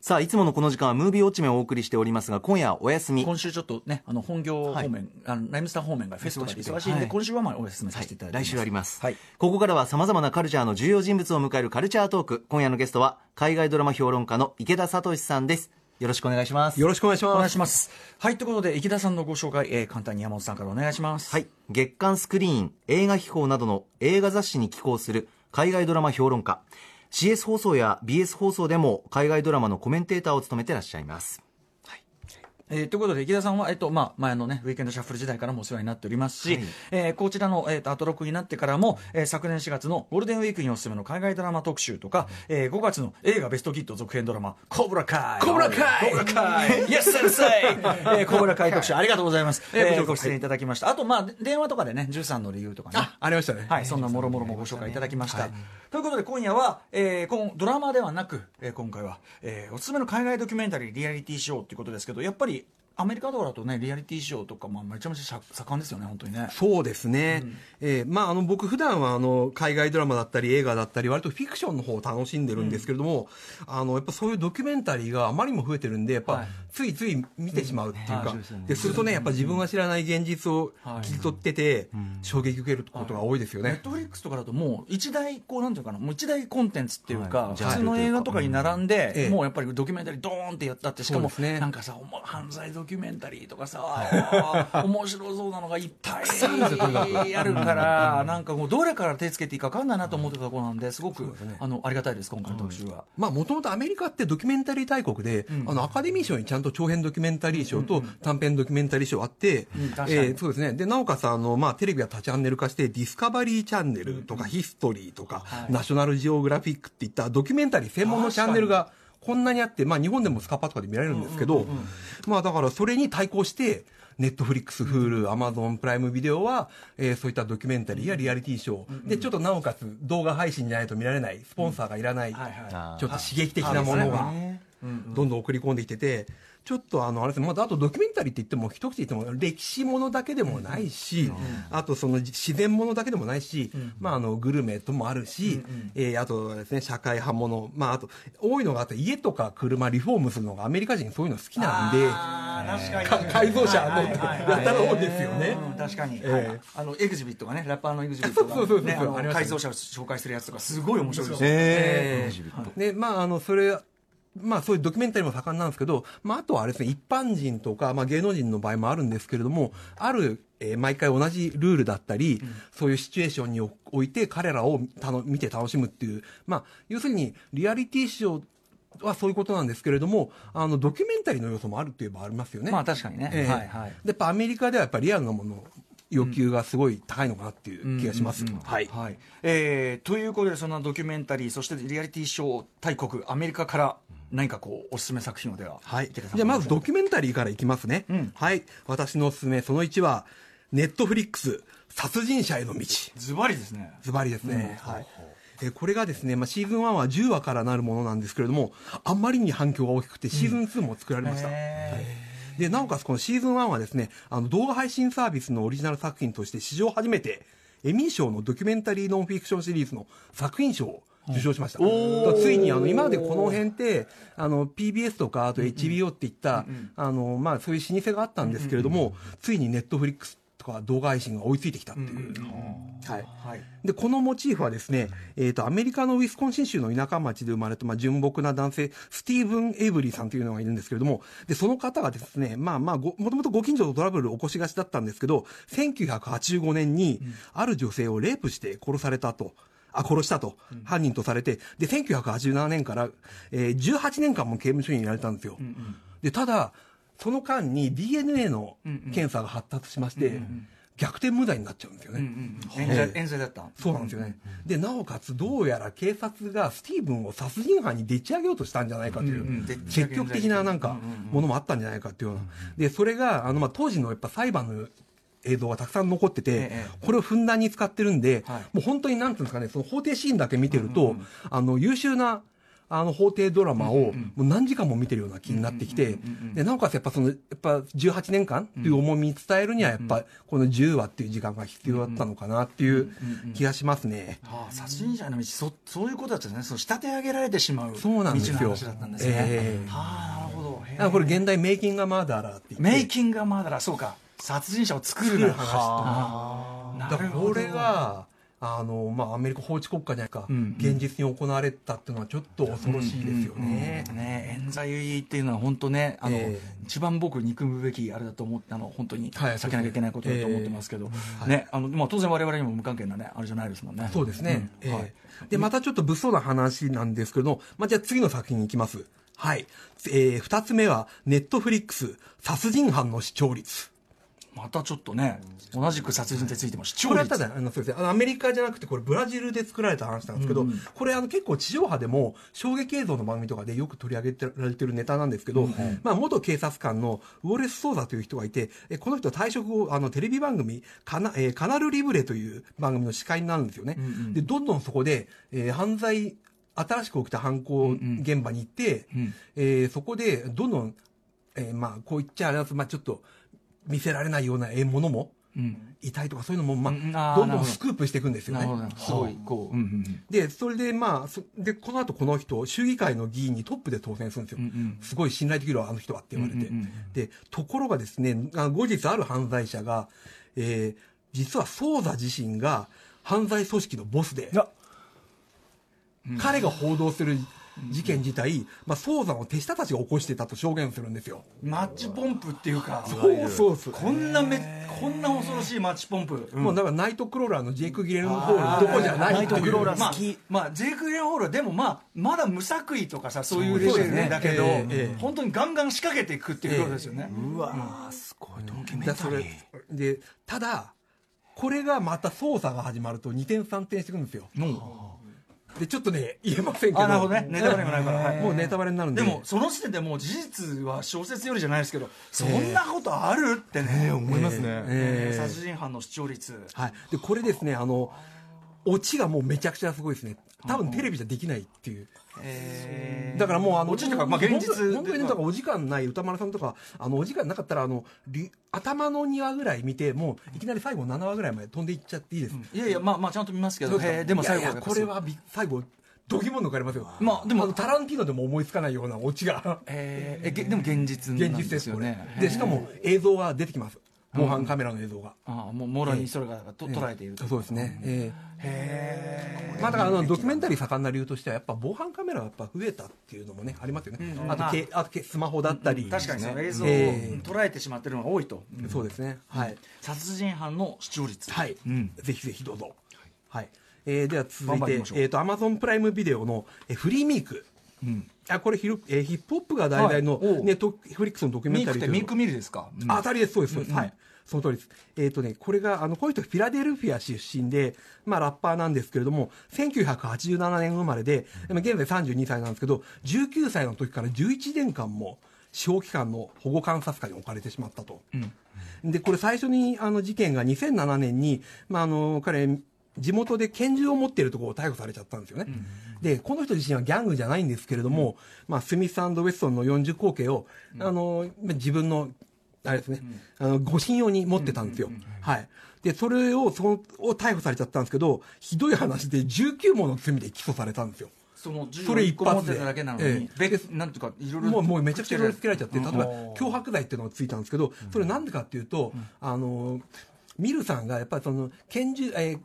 さあいつものこの時間はムービーウォッチメンをお送りしておりますが今夜はお休み。今週ちょっとね、あの本業方面、あのライムスター方面がフェスとかで忙しいんで、はい。今週はまあお休みさせていただい。て来週あります、はい。ここからはさまざまなカルチャーの重要人物を迎えるカルチャートーク。今夜のゲストは海外ドラマ評論家の池田聡さんです。よろしくお願いします。よろしくお願いしお願ます。いします。はい、ということで、池田さんのご紹介、えー簡単に山本さんからお願いします。はい。月刊スクリーン映画秘宝などの映画雑誌に寄稿する海外ドラマ評論家 CS 放送や BS 放送でも海外ドラマのコメンテーターを務めてらっしゃいます。えーということで、池田さんは、えっと、まあ、前のね、ウィークエンドシャッフル時代からもお世話になっておりますし、はいえーこちらの、えーと、アトロクになってからも、えー昨年4月のゴールデンウィークにおすすめの海外ドラマ特集とか、えー5月の映画ベストキット続編ドラマ、コブラカイ。コブラカイコブラカイ !Yes, 先生えーコブラカイ特集、ありがとうございます。えーご出演いただきました。あと、まあ、電話とかでね、13の理由とかね。あ、ありましたね。はい、そんなもろもろもご紹介いただきました。ということで今夜は、えー、今ドラマではなく、えー今回は、えーおすすめの海外ドキュメンタリーリアリティショーということですけどやっぱりアメリカとかだとねリアリティショーとか、まあ、めちゃめちゃ盛んですよね本当にね。そうですね、えーまあ、あの僕、普段はあの海外ドラマだったり映画だったり割とフィクションの方を楽しんでるんですけれども、あのやっぱそういうドキュメンタリーがあまりにも増えてるんでやっぱ、はい。ついつい見てしまうっていうか、うんはい。でするとねやっぱ自分が知らない現実をはい。切り取ってて、衝撃受けることが多いですよね。ネットフリックスとかだともう一大こうなんていうかなもう一大コンテンツっていうか、はい。普通の映画とかに並んで、ええ。もうやっぱりドキュメンタリードーンってやったってしかも、ね。なんかさ犯罪ドキュメンタリーとかさ面白そうなのがいっぱいあるからなんかもうどれから手つけていいか分かんないなと思ってたところなんですごくあのありがたいです今回の特集は。まあ、もともとアメリカってドキュメンタリー大国で、あのアカデミー賞にちゃんと長編ドキュメンタリー賞と短編ドキュメンタリー賞あって、えーそうですね。で、なおかつ、あの、まあ、テレビは多チャンネル化して、ディスカバリーチャンネルとか、ヒストリーとか、はい。ナショナルジオグラフィックっていったドキュメンタリー専門のチャンネルがこんなにあって、まあ、日本でもスカパとかで見られるんですけど、まあ、だからそれに対抗して、ネットフリックス、 Hulu、アマゾンプライムビデオは、えーそういったドキュメンタリーやリアリティショー、で、ちょっとなおかつ動画配信じゃないと見られない、スポンサーがいらない、はいはいちょっと刺激的なものがね。どんどん送り込んできてて、ちょっとあのあれですね、まだあとドキュメンタリーって言っても、一口で言っても歴史ものだけでもないし、あとその自然ものだけでもないし、まああのグルメともあるし、えーあとはですね社会派もの、まああと多いのがあって家とか車リフォームするのがアメリカ人そういうの好きなんで。改造車乗ってやったら多いですよね。うん確かに、ええはいあのエグジビットがねラッパーのエグジビットがね改造車を紹介するやつとかすごい面白いですよえはいでまああのそれまあそういうドキュメンタリーも盛んなんですけど、まああとはあれですね、一般人とか、まあ芸能人の場合もあるんですけれども、ある、えー毎回同じルールだったり、そういうシチュエーションにおいて彼らをたの見て楽しむっていう、まあ要するにリアリティショーはそういうことなんですけれども、あのドキュメンタリーの要素もあるといえばありますよね。まあ確かにね、ええはいはい。でやっぱアメリカではやっぱりリアルなもの、要求がすごい高いのかなっていう気がします。はい。はい。えーということでそんなドキュメンタリーそしてリアリティショー大国アメリカから何かこうおすすめ作品をでははい。じゃあまずドキュメンタリーからいきますね。うんはい。私のおすすめ、その1は、ネットフリックス、殺人者への道。ズバリですねズバリですね。はい。えーこれがですね、まあ、シーズン1は10話からなるものなんですけれども、あんまりに反響が大きくて、シーズン2も作られました。で、なおかつこのシーズン1はですね、あの動画配信サービスのオリジナル作品として史上初めて、エミー賞のドキュメンタリーノンフィクションシリーズの作品賞を受賞しました。ついにあの今までこの辺って、あの PBS とかあと HBO っていった、あのまあそういう老舗があったんですけれども、ついにネットフリックスとか動画配信が追いついてきたっていう。はい。はい。で、このモチーフはですね、えっ、と、アメリカのウィスコンシン州の田舎町で生まれた、まあ、純朴な男性、スティーブン・エイブリーさんというのがいるんですけれども、で、その方がですね、まあまあ、ごもともとご近所とトラブルを起こしがちだったんですけど、1985年に、ある女性をレイプして殺されたと。あ、殺したと、犯人とされて、で、1987年から、えー18年間も刑務所にいられたんですよ。で、ただ、その間に DNA の検査が発達しまして、逆転無罪になっちゃうんですよね。冤罪だった。そうなんですよね。で、なおかつ、どうやら警察がスティーブンを殺人犯にでっち上げようとしたんじゃないかという、うんうん積極的ななんか、ものもあったんじゃないかっていう。ような。で、それが、あの、まあ、当時のやっぱ裁判の映像がたくさん残ってて、ええ。これをふんだんに使ってるんで、はい。もう本当になんていうんですかね、その法廷シーンだけ見てると、あの、優秀な、あの法廷ドラマをもう何時間も見てるような気になってきて、でなおかつやっぱそのやっぱ18年間っていう重みに伝えるにはやっぱこの10話っていう時間が必要だったのかなっていう気がしますね。はあ、殺人者の道そそういうことだったんですね。その仕立て上げられてしまうそうなんですよ。話だったんですね、ええ。はあなるほど。これ現代メイキング・マーダーラーって言って。メイキングマーダラーそうか殺人者を作るな話はあなだからるほど。これがあの、まあ、アメリカ法治国家じゃないか、ん。現実に行われたっていうのはちょっと恐ろしいですよね。ね冤罪っていうのは本当ねあの、え一番僕憎むべきあれだと思ってあの本当にはい避けなきゃいけないことだと思ってますけど、ねあのまあ、当然我々にも無関係なねあれじゃないですもんね。そうですね。ええ。うんはい。で、またちょっと物騒な話なんですけど、まあ、じゃあ次の作品に行きます。はい。えー、二つ目は、ネットフリックス、殺人犯の視聴率。またちょっとね同じく殺人ってついても視聴率これはただ、あの、そうですね。アメリカじゃなくて、これブラジルで作られた話なんですけど、これ、あの、結構地上波でも、衝撃映像の番組とかでよく取り上げられてるネタなんですけど、まあ、元警察官のウォレス・ソーザという人がいて、えこの人は退職後、あの、テレビ番組、カナ、えーカナル・リブレという番組の司会になるんですよね。で、どんどんそこで、えー犯罪、新しく起きた犯行現場に行って、えーそこで、どんどん、えーまあ、こう言っちゃあれですまあ、ちょっと、見せられないようなものも、遺体とかそういうのも、まうんあ、どんどんスクープしていくんですよね。すごいこう、うんうんうん。で、それでまあ、そで、この後この人、州議会の議員にトップで当選するんですよ。すごい信頼できるわあの人はって言われて。うんうんうん。で、ところがですね、あ後日ある犯罪者が、えー実はソーザ自身が犯罪組織のボスで、彼が報道する事件自体、まあ、ソーザの手下たちが起こしてたと証言するんですよ。マッチポンプっていうか。そうそうそう。こんなめこんな恐ろしいマッチポンプ、もうだからナイトクローラーのジェイク・ギレルモ・ホールどこじゃないっていう。ナイトクローラーまあまあ、ジェイク・ギレンホールはでもまあまだ無作為とかさそういうレベルねだけど、ええええ。本当にガンガン仕掛けていくっていうことですよね、うわーすごいドキュメンタリー。れでただこれがまた捜査が始まると2点3点してくるんですよでちょっとね言えませんけど。あなるほどね。ネタバレにもなるから、はい。もうネタバレになるんで。でもその時点でもう事実は小説よりじゃないですけどそんなことある？ってね、思いますね、えー。殺人犯の視聴率。はい、でこれですねあのオチがもうめちゃくちゃすごいですね多分テレビじゃできないっていう。だからもうあのまあ現実本当にだからお時間ない歌丸さんとかあのお時間なかったらあのり頭の2話ぐらい見てもういきなり最後7話ぐらいまで飛んでいっちゃっていいです、いやいやまあまあちゃんと見ますけど。でも最後これはび最後どぎも抜かれますよ。まあでもタランティーノでも思いつかないようなオチが。えー。えげでも現実現実ですよね。でしかも映像が出てきます防犯カメラの映像が、ああもうもろにそれがと捉えていると。そうですね、えへえ。まあ、だからあのドキュメンタリー盛んな理由としてはやっぱ防犯カメラがやっぱ増えたっていうのもねありますよね、うん。あとけあとけスマホだったり、確かにその映像をえ捉えてしまってるのが多いと、そうですね。はい、殺人犯の視聴率。はい、うん。ぜひぜひどうぞ。はい、えーでは続いてアマゾンプライムビデオのえーフリーミーク。うんあこれヒル、えーヒップホップが題材の、ネットフリックスのドキュメンタリーミークミルですか、うんあ当たりです、そうです、そうです。はい。その通りです。えっ、とね、これが、あの、この人、フィラデルフィア出身で、まあ、ラッパーなんですけれども、1987年生まれで、でも現在32歳なんですけど、19歳の時から11年間も、司法機関の保護観察下に置かれてしまったと。で、これ最初に、あの、事件が2007年に、まあ、あの、彼、地元で拳銃を持っているところを逮捕されちゃったんですよね。で、この人自身はギャングじゃないんですけれども、まあ、スミスウェストンの40口径を、あの、自分の、あれですね、あの、護身用に持ってたんですよ。はい。で、それを、その、を逮捕されちゃったんですけど、ひどい話で19もの罪で起訴されたんですよ。その銃それを一発で。ええ。べなんとかいろいろもう、もうめちゃくちゃいろいろつけられちゃって、例えばうん。脅迫罪っていうのがついたんですけど、それなんでかっていうと、あの、ミルさんがやっぱりその、拳銃、えー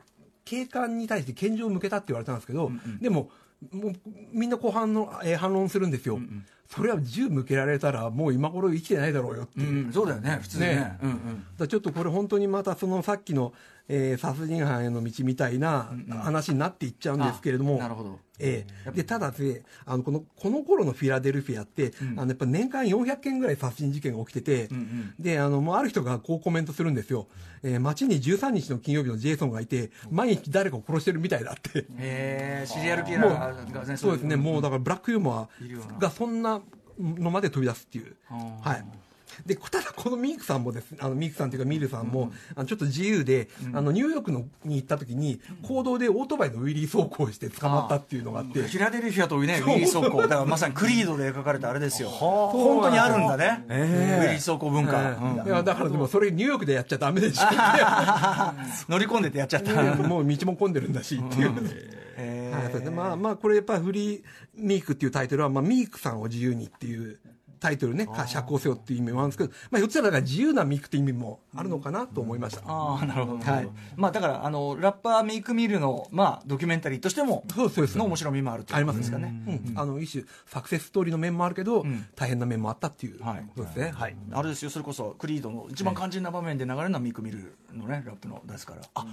警官に対して拳銃を向けたって言われたんですけど、でも、もうみんな後半の、えー反論するんですよ、それは銃向けられたら、もう今頃生きてないだろうよっていう。うん、そうだよね普通にねねうんうん。だちょっとこれ本当にまたそのさっきの、えー殺人犯への道みたいな話になっていっちゃうんですけれども、あなるほど。ええ。でただねあのこのこの頃のフィラデルフィアって、あのやっぱ年間400件ぐらい殺人事件が起きてて、であのもうある人がこうコメントするんですよ、えー街に13日の金曜日のジェイソンがいて毎日誰かを殺してるみたいだって。へえシリアルキラーがねそうですね、もうだかからブラックユーモアがそんなのまで飛び出すっていう、はい、でただこのミークさんもですあのミークさんというかミルさんも、あのちょっと自由で、あのニューヨークのに行った時に公道でオートバイのウィリー走行をして捕まったっていうのがあって。フィラデルフィアとねウィリー走行だからまさにクリードで描かれたあれですよ。本当にあるんだね、ウィリー走行文化、いやだからでもそれニューヨークでやっちゃダメでしょ。乗り込んでてやっちゃった。もう道も混んでるんだしっていう、はい、それでまあまあこれやっぱフリーミークっていうタイトルは、まあ、ミークさんを自由にっていうタイトルね、釈放せよっていう意味もあるんですけど、まあ、ひょっとしたら自由なミクって意味もあるのかなと思いました。ああ、なるほど。はい。まあ、だから、あの、ラッパーミークミルの、まあ、ドキュメンタリーとしても、そうそうの面白みもあるということですかね。うん。あの、一種、サクセスストーリーの面もあるけど、大変な面もあったっていうことですね。はい。あれですよ、それこそ、クリードの一番肝心な場面で流れるのはミークミルのね、ラップのですから。あ、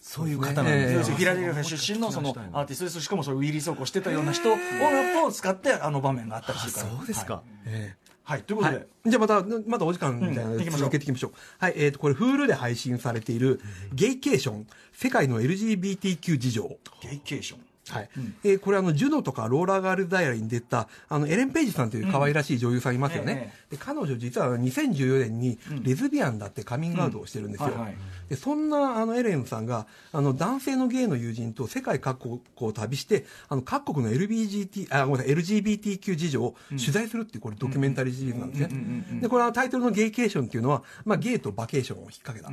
そういう方なんですフィラデルフィア出身の、その、アーティストです。しかも、そのウィーリー走行してたような人を、ラップを使って、あの場面があったりするから。そうですか。ええ。はい、ということで、はい、じゃあまた、またお時間みたいなので続けていきましょう。はい、えっ、ー、と、これ、フールで配信されている、ゲイケーション、世界の LGBTQ 事情。ゲイケーション。はい。うん、えー、これあの、ジュノとかローラーガールダイアリーに出た、あの、エレン・ページさんという可愛らしい女優さんいますよね。うんええ、で彼女実は2014年にレズビアンだってカミングアウトをしてるんですよ。でそんなあのエレンさんが、あの、男性のゲイの友人と世界各国を旅して、あの、各国の LBGT、あ、ごめんなさい、LGBTQ 事情を取材するっていう、これドキュメンタリーシリーズなんですね。で、これはタイトルのゲイケーションっていうのは、まあ、ゲイとバケーションを引っ掛けた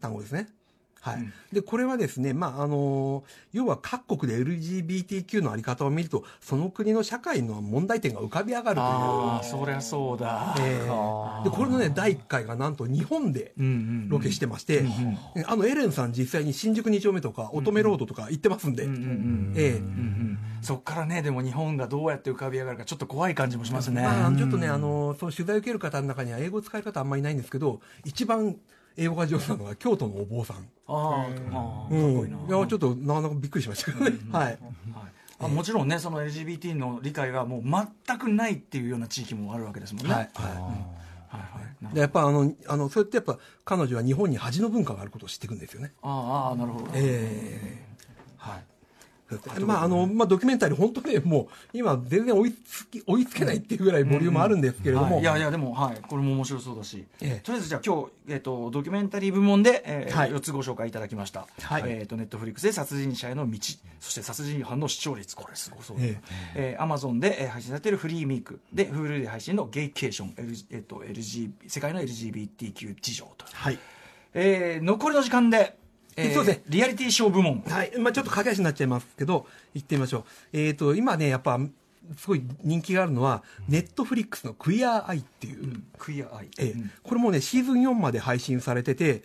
単語ですね。はい、うん、でこれはですね、まああの要は各国で LGBTQ の在り方を見るとその国の社会の問題点が浮かび上がるというあそりゃそうだ、えー、でこれのね第1回がなんと日本でロケしてまして、うんうん、あのエレンさん実際に新宿2丁目とか乙女ロードとか行ってますんで。そっからねでも日本がどうやって浮かび上がるかちょっと怖い感じもしますね、まあ、ちょっとねあのその取材を受ける方の中には英語使い方あんまりないんですけど一番英語が上手なのが京都のお坊さん。ああ、うん、いや、ちょっとなかなかびっくりしましたけどね。はい。あもちろんね、その LGBT の理解がもう全くないっていうような地域もあるわけですもんね。はい。はいはいはい、やっぱあのあのそうやってやっぱ彼女は日本に恥の文化があることを知っていくんですよね。ああなるほど。ええー、はい。まああのまあ、ドキュメンタリー、本当ね、もう今、全然追いつき追いつけないっていうぐらいボリュームあるんですけれども、うんうんはい、いやいや、でも、はい、これも面白そうだし、ええ、とりあえずじゃあ、今日、えーと、ドキュメンタリー部門で、えーはい、4つご紹介いただきました、はい。えーと、ネットフリックスで殺人者への道、そして殺人犯の視聴率、これ、すごそう、ええ。えー、アマゾンで、えー、配信されているフリーミーク、で、Hulu で配信のゲイケーション、L えーと LG、世界の LGBTQ 事情と。はい。えー、残りの時間で、えー、そうですね。リアリティショー部門。はい。まあちょっと駆け足になっちゃいますけど、行ってみましょう。えっ、ー、と、今ね、やっぱ、すごい人気があるのは、ネットフリックスのクイアアイっていう。うん、クイアアイ。えー、うん、これもね、シーズン4まで配信されてて、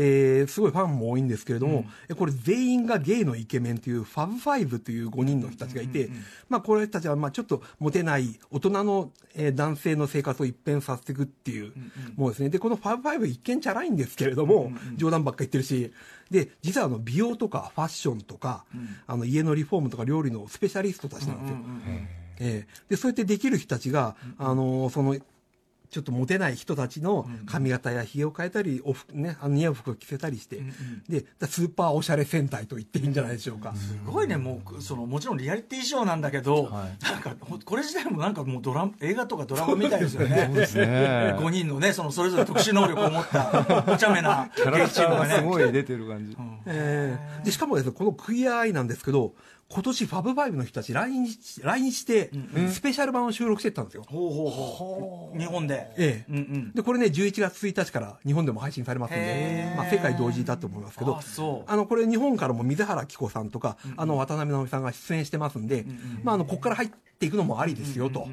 えー、すごいファンも多いんですけれども、うん、これ全員がゲイのイケメンというファブファイブという5人の人たちがいて、まあ彼たちはまあちょっとモテない大人の、えー、男性の生活を一変させていくっていうもうですね。で、このファブファイブ一見チャラいんですけれども、冗談ばっか言ってるし、で、実はあの美容とかファッションとか、あの家のリフォームとか料理のスペシャリストたちなんですよ。えー、でそうやってできる人たちが、あのー、そのちょっとモテない人たちの髪型やひげを変えたり、お服ね、あの似合う服を着せたりして、うんうん、で、スーパーおしゃれ戦隊と言っていいんじゃないでしょうか。すごいね、もう、その、もちろんリアリティショーなんだけど、はい、なんか、これ自体もなんかもうドラ映画とかドラマみたいですよね。そうですね。5人のね、その、それぞれ特殊能力を持った、お茶目なゲイチームがね。すごい出てる感じ。うん、えー、で、しかもですね、このクィア・アイなんですけど、今年ファブファイブの人たち来日来日して、スペシャル版を収録してたんですよ。ほうほうほう。日本で。ええ。うんうん、で、これね、11月1日から日本でも配信されますんで、まあ、世界同時だと思いますけど、あの、これ日本からも水原希子さんとか、うんうん、あの、渡辺直美さんが出演してますんで、うんうん、まあ、あの、ここから入っていくのもありですよと。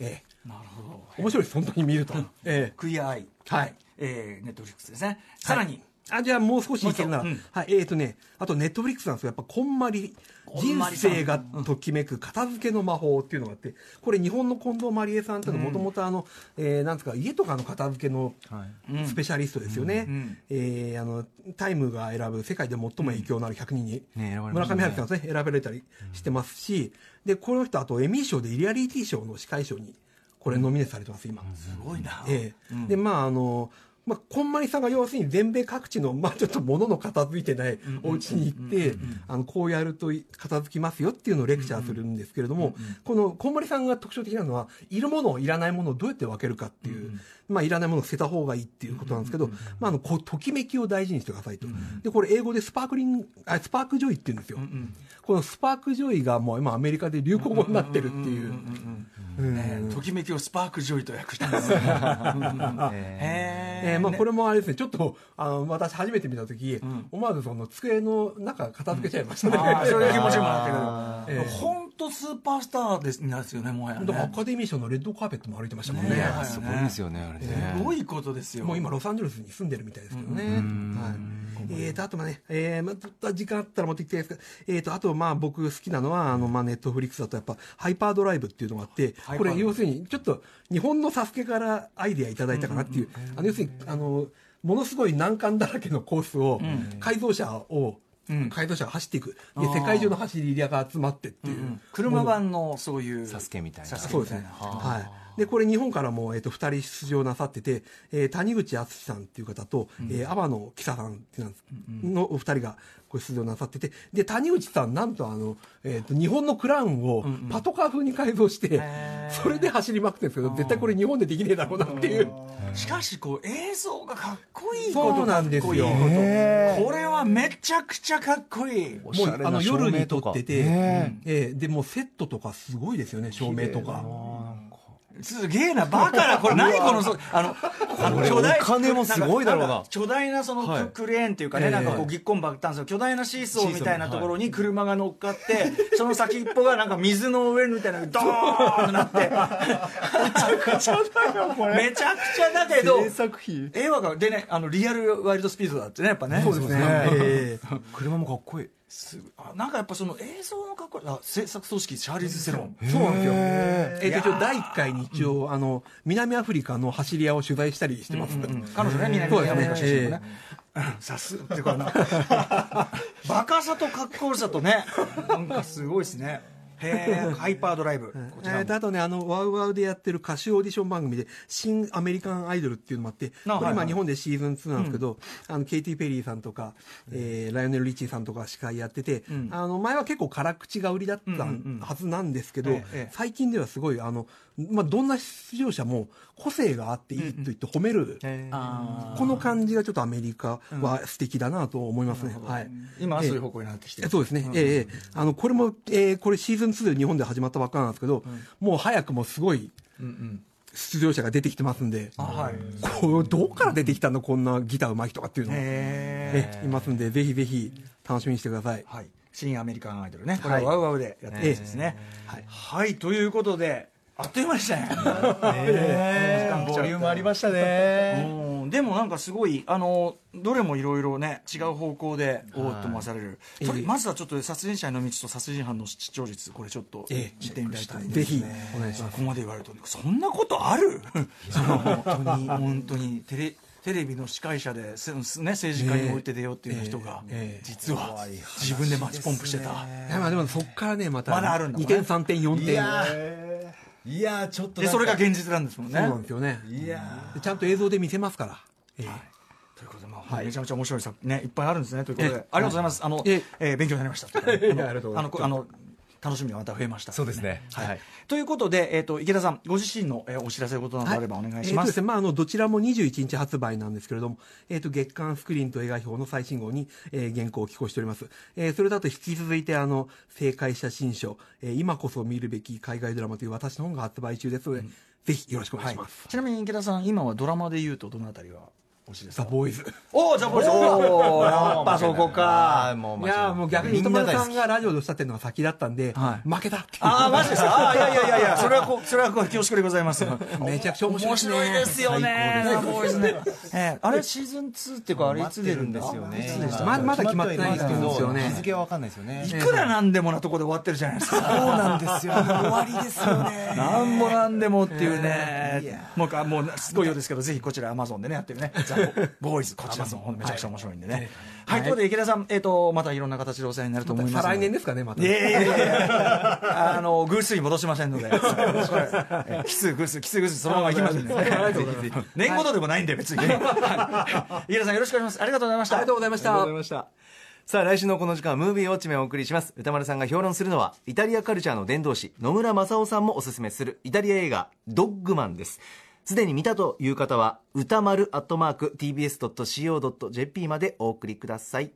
ええ。なるほど。面白いです、本当に見ると。ええ。クイアアイ。はい。えー、ネットフリックスですね。さらに、あ、じゃあもう少しいけるな。ら、うん、はい、えっ、ー、とね、あとネットフリックスなんですよ。やっぱこんまり、人生がときめく片付けの魔法っていうのがあって、これ日本の近藤まりえさんっていうのはもともとあの、うん、えー、なんですか、家とかの片付けのスペシャリストですよね。うん、えー、あの、タイムが選ぶ世界で最も影響のある100人に、ね、村上春樹さんですね、選ばれたりしてますし、で、この人あとエミー賞でリアリティ賞の司会賞に、これノミネートされてます、今。すごいな。ええー、で、まあ、あの、まあ、こんまりさんが要するに全米各地の、まあ、ちょっと物の片付いてないお家に行って、あの、こうやると片付きますよっていうのをレクチャーするんですけれども、この、こんまりさんが特徴的なのは、いるものをいらないものをどうやって分けるかっていう、まあ、いらないものを捨てた方がいいっていうことなんですけど、まあ、あの、こう、ときめきを大事にしてくださいと。で、これ英語でスパークリング、あスパークジョイって言うんですよ。このスパークジョイがもう今アメリカで流行語になってるっていう。ときめきをスパークジョイと訳したんですよ へえーまあ、これもあれですね、ちょっと、あの、私初めて見たとき、思わずその机の中片付けちゃいましたね。そういう気持ちもああったけど、本当スーパースターですなんですよね、もはや、アカデミー賞のレッドカーペットも歩いてましたもんね。すごいですよねあれね。すごいことですよ。もう今、ロサンゼルスに住んでるみたいですけどね。はい。えーと、あとまあね、えー、まあ、時間あったら持ってきたいですけど、えーと、あとまあ僕好きなのは、あの、まあネットフリックスだとやっぱ、ハイパードライブっていうのがあって、これ要するに、ちょっと日本のサスケからアイデアいただいたかなっていう、あの、要するに、あの、ものすごい難関だらけのコースを、改造車を、改造車が走っていく。で、世界中の走り屋が集まってっていう。車版のそういう。サスケみたいな。そうですね。はい。で、これ日本からも、えっ、と、二人出場なさってて、えー谷口敦さんっていう方と、えー天野喜佐さんってなんです、のお二人が、これ出場なさってて、で、谷口さん、なんとあの、えっ、と、日本のクラウンをパトカー風に改造して、それで走りまくってるんですけど、絶対これ日本でできねえだろうなっていう。しかし、こう、映像がかっこいいそうなんですよ。これはめちゃくちゃかっこいい。もうあの夜に撮ってて、ねえ。ーでもうセットとかすごいですよね照明とかすげえな、バカな、これ何この、そあの、あのこれお金もすごいだろうな。巨大なそのはい。ククレーンっていうかね、ええ。なんかこうぎっこんばったんですよ。巨大なシーソーみたいなところに車が乗っかって、その先っぽがなんか水の上みたいなドーンとなって、めちゃくちゃだよ、これ。めちゃくちゃだけど、映画が、でね、あの、リアルワイルドスピードだってね、やっぱね。そうですね、えー 車もかっこいいすあなんかやっぱその映像のかっこいいあ制作組織シャーリーズ・セロン。そうなんですよ。えっ、と、一応第1回に一応、あの、南アフリカの走り屋を取材したりしてます。彼女ね南そうですね。アフリカ出身のね。うんさすっていうかなバカさとかっこよさとね。なんかすごいですねへえハイパードライブこちらも。えーとあとね、あの、ワウワウでやってる歌手オーディション番組で、新アメリカンアイドルっていうのもあって、これ今日本でシーズン2なんですけど、あの、ケイティ・ペリーさんとか、えーライオネル・リッチーさんとか司会やってて、ん。あの、前は結構辛口が売りだったうんうんうん。はずなんですけど、ええええ。最近ではすごい、あの、まあ、どんな出場者も個性があっていいと言って褒める、あこの感じがちょっとアメリカは素敵だなと思いますね。はい。ー今はそういう方向になってきてる。えそうですね、ええ。あのこれも、えーこれシーズン2で日本で始まったばっかなんですけど、もう早くもすごいうんうん。出場者が出てきてますんで、あはい。こうどこから出てきたの、こんなギター上手い人がっていうのええいますんで、ぜひぜひ楽しみにしてください。はい。新アメリカンアイドルね。これははい。ワウワウでやってるやつですね。はい。はい。ということであっという間でしたね。ボリュームありましたね。うん。でもなんかすごいあのどれもいろいろね違う方向でおおっと思わされる、まずはちょっと殺人者への道と殺人犯の視聴率これちょっとええ。見てみたいと思いますぜひお願いします。ここまで言われるとそんなことある？本当に。本当に。テレテレビの司会者で、せね、政治家に置いて出ようっていう人が、ええ。実は自分でマッチポンプしてた、でもそこからね、またまだあるんだもん2ね点、3点、4点、いやちょっとでそれが現実なんですもんね。そうなんですよね。いやでちゃんと映像で見せますから。ええ。ということで、まあめちゃめちゃ面白い作ねいっぱいあるんですね。ということで、ええ。ありがとうございます、あのええ。ー勉強になりました。あの こあの楽しみがまた増えました。そうですね。はい。はい。ということで、えー、と池田さんご自身の、えーお知らせことなどあればお願いします,、えーとですねまあ、あのどちらも21日発売なんですけれども、えー、と月刊スクリーンと映画表の最新号に、えー原稿を寄稿しております、えーそれだと引き続いてあの正解写真書、えー今こそ見るべき海外ドラマという私の本が発売中ですので、ぜひよろしくお願いします、ちなみに池田さん今はドラマで言うとどのあたりがお知らせザ・ボーイズおおザ・ボーイズおーやっぱそこか。もういやーもう逆に糸丸さんがラジオでおっしゃってるのが先だったんで、はい負けたっていう。ああマジですか？ああいやいやいやいやそれはこうそれはこう恐縮でございます。めちゃくちゃ面白い面ですね。白いですよね。最ザ・ボーイズね。えーあれシーズン2っていうかあれいつ出るんですよね。ままだ決まってないんですけどね。日付は分かんないですよね。いくらなんでもなとこで終わってるじゃないですか。そうなんですよ。終わりですよね。なんもなんでもっていうね。もうか、もうすごいようですけど、ぜひこちらアマゾンでね、やってるね。ザ・ ボーイズこちらもめちゃくちゃ面白いんでね。はい、ということで池田さん、えー、とまたいろんな形でお世話になると思います再来年ですかねまた。いやいやいやいやあの偶数に戻しませんので。え奇数偶数奇数偶数そのままいきますんで年ごとでもないんで別に。ねはい。池田さんよろしくお願いします。ありがとうございました。ありがとうございました。ありがとうございました。さあ来週のこの時間はムービーウォッチメンをお送りします。歌丸さんが評論するのはイタリアカルチャーの伝道師野村正夫さんもおすすめするイタリア映画ドッグマンですすでに見たという方は歌丸アットマーク TBS.CO.JP までお送りください。